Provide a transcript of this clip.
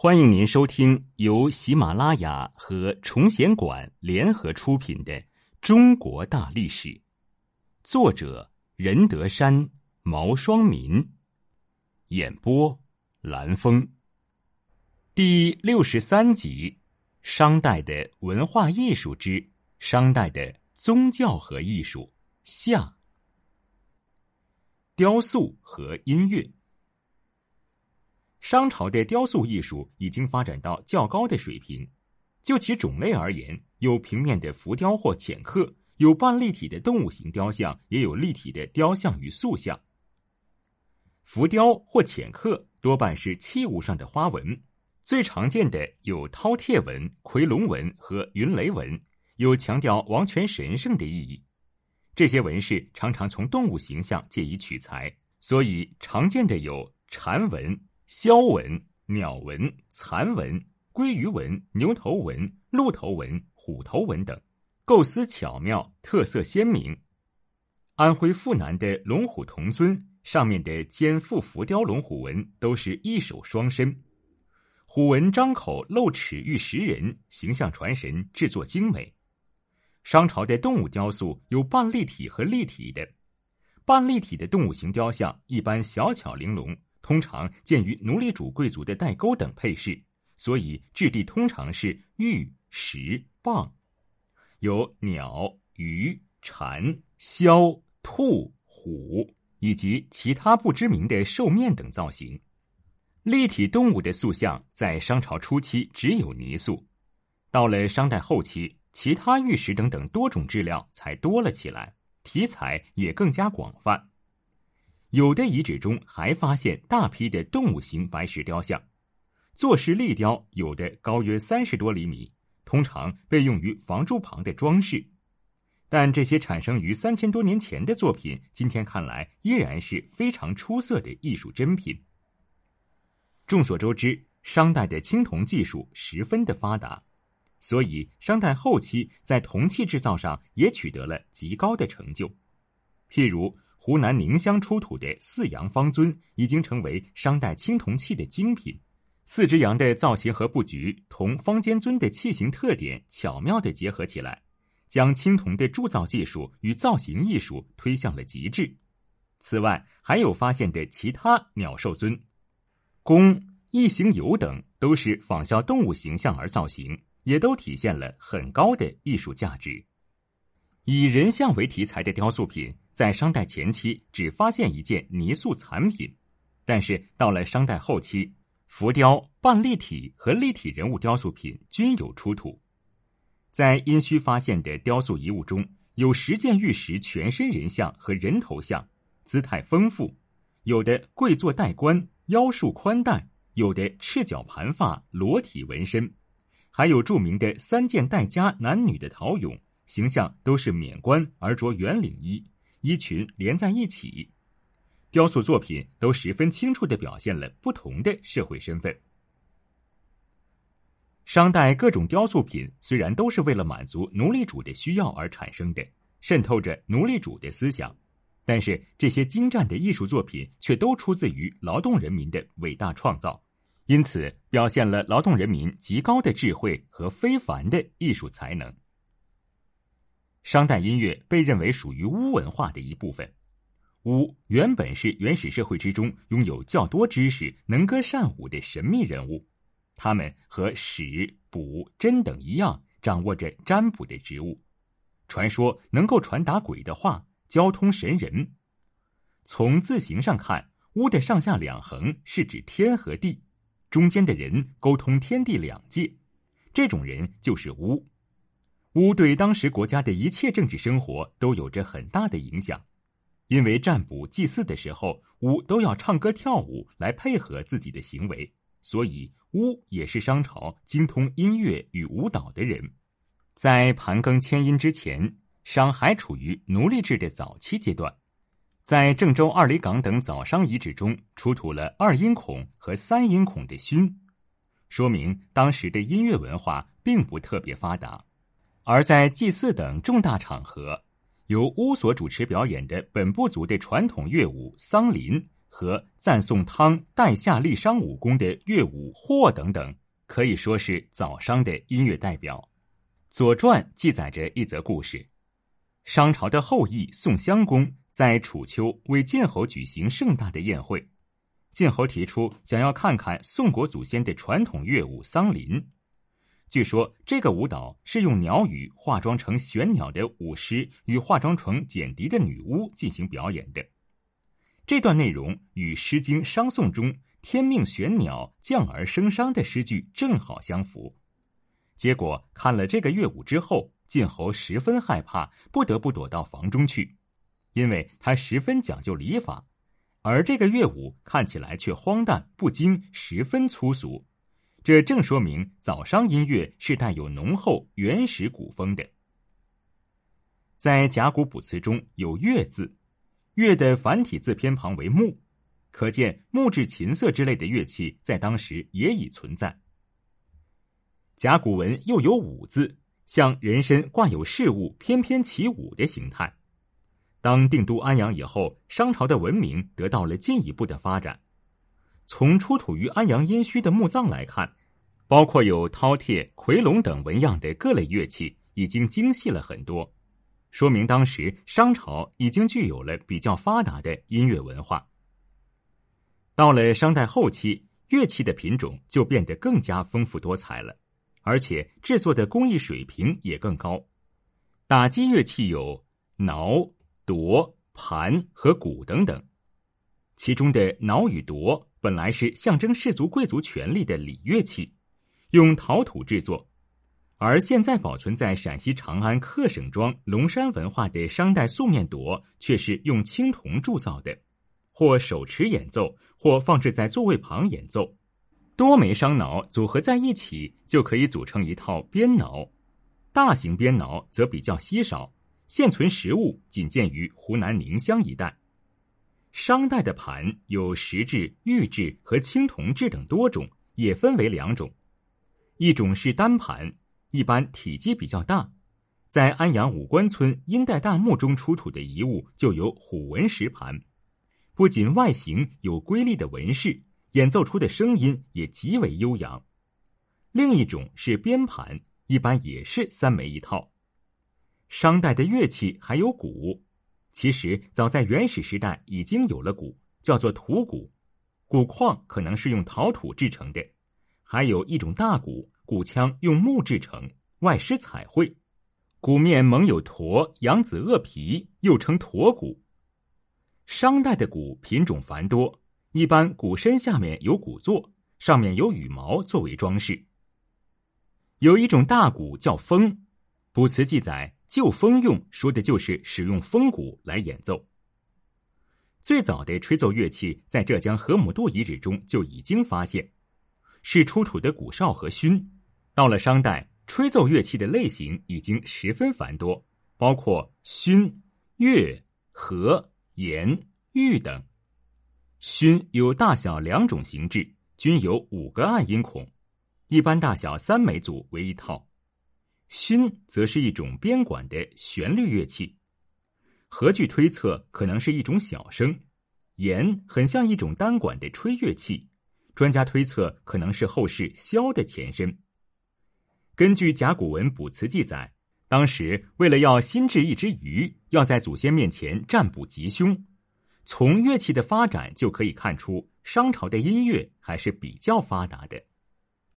欢迎您收听由喜马拉雅和崇贤馆联合出品的《中国大历史》，作者任德山、毛双民，演播蓝峰，第六十三集：商代的文化艺术之商代的宗教和艺术下，雕塑和音乐。商朝的雕塑艺术已经发展到较高的水平，就其种类而言，有平面的浮雕或浅刻，有半立体的动物形雕像，也有立体的雕像与塑像。浮雕或浅刻多半是器物上的花纹，最常见的有饕餮纹、夔龙纹和云雷纹，有强调王权神圣的意义。这些纹饰常常从动物形象借以取材，所以常见的有蝉纹。鸮纹、鸟纹、蚕纹、鲑鱼纹、牛头纹、鹿头纹、虎头纹等，构思巧妙，特色鲜明。安徽阜南的龙虎铜尊上面的肩腹浮雕龙虎纹都是一手双身，虎纹张口露齿欲食人，形象传神，制作精美。商朝的动物雕塑有半立体和立体的，半立体的动物形雕像一般小巧玲珑。通常见于奴隶主贵族的带钩等配饰，所以质地通常是玉石蚌，有鸟、鱼、蝉、枭、兔、虎以及其他不知名的兽面等造型。立体动物的塑像在商朝初期只有泥塑，到了商代后期，其他玉石等等多种质料才多了起来，题材也更加广泛。有的遗址中还发现大批的动物形白石雕像，坐式立雕有的高约三十多厘米，通常被用于房柱旁的装饰。但这些产生于三千多年前的作品，今天看来依然是非常出色的艺术珍品。众所周知，商代的青铜技术十分的发达，所以商代后期在铜器制造上也取得了极高的成就，譬如。湖南宁乡出土的四羊方尊已经成为商代青铜器的精品。四只羊的造型和布局同方尖尊的器型特点巧妙的结合起来，将青铜的铸造技术与造型艺术推向了极致。此外，还有发现的其他鸟兽尊、弓、异形游等，都是仿效动物形象而造型，也都体现了很高的艺术价值。以人像为题材的雕塑品。在商代前期只发现一件泥塑残品，但是到了商代后期，浮雕、半立体和立体人物雕塑品均有出土。在殷墟发现的雕塑遗物中，有十件玉石全身人像和人头像，姿态丰富，有的跪坐戴冠，腰束宽带，有的赤脚盘发，裸体纹身，还有著名的三件戴枷男女的陶俑，形象都是免冠而着圆领衣。衣裙连在一起，雕塑作品都十分清楚的表现了不同的社会身份。商代各种雕塑品虽然都是为了满足奴隶主的需要而产生的，渗透着奴隶主的思想，但是这些精湛的艺术作品却都出自于劳动人民的伟大创造，因此表现了劳动人民极高的智慧和非凡的艺术才能。商代音乐被认为属于巫文化的一部分。巫原本是原始社会之中拥有较多知识、能歌善舞的神秘人物，他们和史、卜、真等一样，掌握着占卜的职务。传说能够传达鬼的话，交通神人。从字形上看，巫的上下两横是指天和地，中间的人沟通天地两界，这种人就是巫。巫对当时国家的一切政治生活都有着很大的影响，因为占卜祭祀的时候，巫都要唱歌跳舞来配合自己的行为，所以巫也是商朝精通音乐与舞蹈的人。在盘庚迁殷之前，商还处于奴隶制的早期阶段，在郑州二里岗等早商遗址中出土了二音孔和三音孔的埙，说明当时的音乐文化并不特别发达。而在祭祀等重大场合，由巫所主持表演的本部族的传统乐舞桑林和赞颂汤代夏立商武功的乐舞霍等等，可以说是早商的音乐代表。《左传》记载着一则故事：商朝的后裔宋襄公在楚丘为晋侯举行盛大的宴会，晋侯提出想要看看宋国祖先的传统乐舞桑林。据说这个舞蹈是用鸟语化妆成玄鸟的舞狮与化妆成简狄的女巫进行表演的。这段内容与《诗经·商颂》中“天命玄鸟，降而生商”的诗句正好相符。结果看了这个乐舞之后，晋侯十分害怕，不得不躲到房中去，因为他十分讲究礼法，而这个乐舞看起来却荒诞不经，十分粗俗。这正说明早商音乐是带有浓厚原始古风的。在甲骨卜辞中有“乐”字，“乐”的繁体字偏旁为“木”，可见木质琴瑟之类的乐器在当时也已存在。甲骨文又有“舞”字，像人身挂有饰物翩翩起舞的形态。当定都安阳以后，商朝的文明得到了进一步的发展。从出土于安阳殷墟的墓葬来看，包括有饕餮、夔龙等纹样的各类乐器，已经精细了很多，说明当时商朝已经具有了比较发达的音乐文化。到了商代后期，乐器的品种就变得更加丰富多彩了，而且制作的工艺水平也更高。打击乐器有铙、铎、盘和鼓等等，其中的铙与铎。本来是象征氏族贵族权力的礼乐器，用陶土制作，而现在保存在陕西长安客省庄龙山文化的商代素面铎，却是用青铜铸造的，或手持演奏，或放置在座位旁演奏。多枚商铙组合在一起，就可以组成一套编铙。大型编铙则比较稀少，现存实物仅见于湖南宁乡一带。商代的盘有石质、玉质和青铜制等多种，也分为两种。一种是单盘，一般体积比较大。在安阳五官村殷代大墓中出土的遗物就有虎纹石盘，不仅外形有瑰丽的纹饰，演奏出的声音也极为悠扬。另一种是边盘，一般也是三枚一套。商代的乐器还有鼓。其实，早在原始时代已经有了鼓，叫做土鼓，鼓框可能是用陶土制成的；还有一种大鼓，鼓腔用木制成，外施彩绘，鼓面蒙有驼、羊子鳄皮，又称驼鼓。商代的鼓品种繁多，一般鼓身下面有鼓座，上面有羽毛作为装饰。有一种大鼓叫风，卜辞记载。就风用说的就是使用风鼓来演奏。最早的吹奏乐器在浙江河姆渡遗址中就已经发现，是出土的鼓哨和埙。到了商代，吹奏乐器的类型已经十分繁多，包括埙、乐、和、盐、玉等。埙有大小两种形制，均有五个按音孔，一般大小三枚组为一套。埙则是一种编管的旋律乐器，何惧推测可能是一种小声。言很像一种单管的吹乐器，专家推测可能是后世箫的前身。根据甲骨文卜辞记载，当时为了要新制一只鱼，要在祖先面前占卜吉凶。从乐器的发展就可以看出，商朝的音乐还是比较发达的。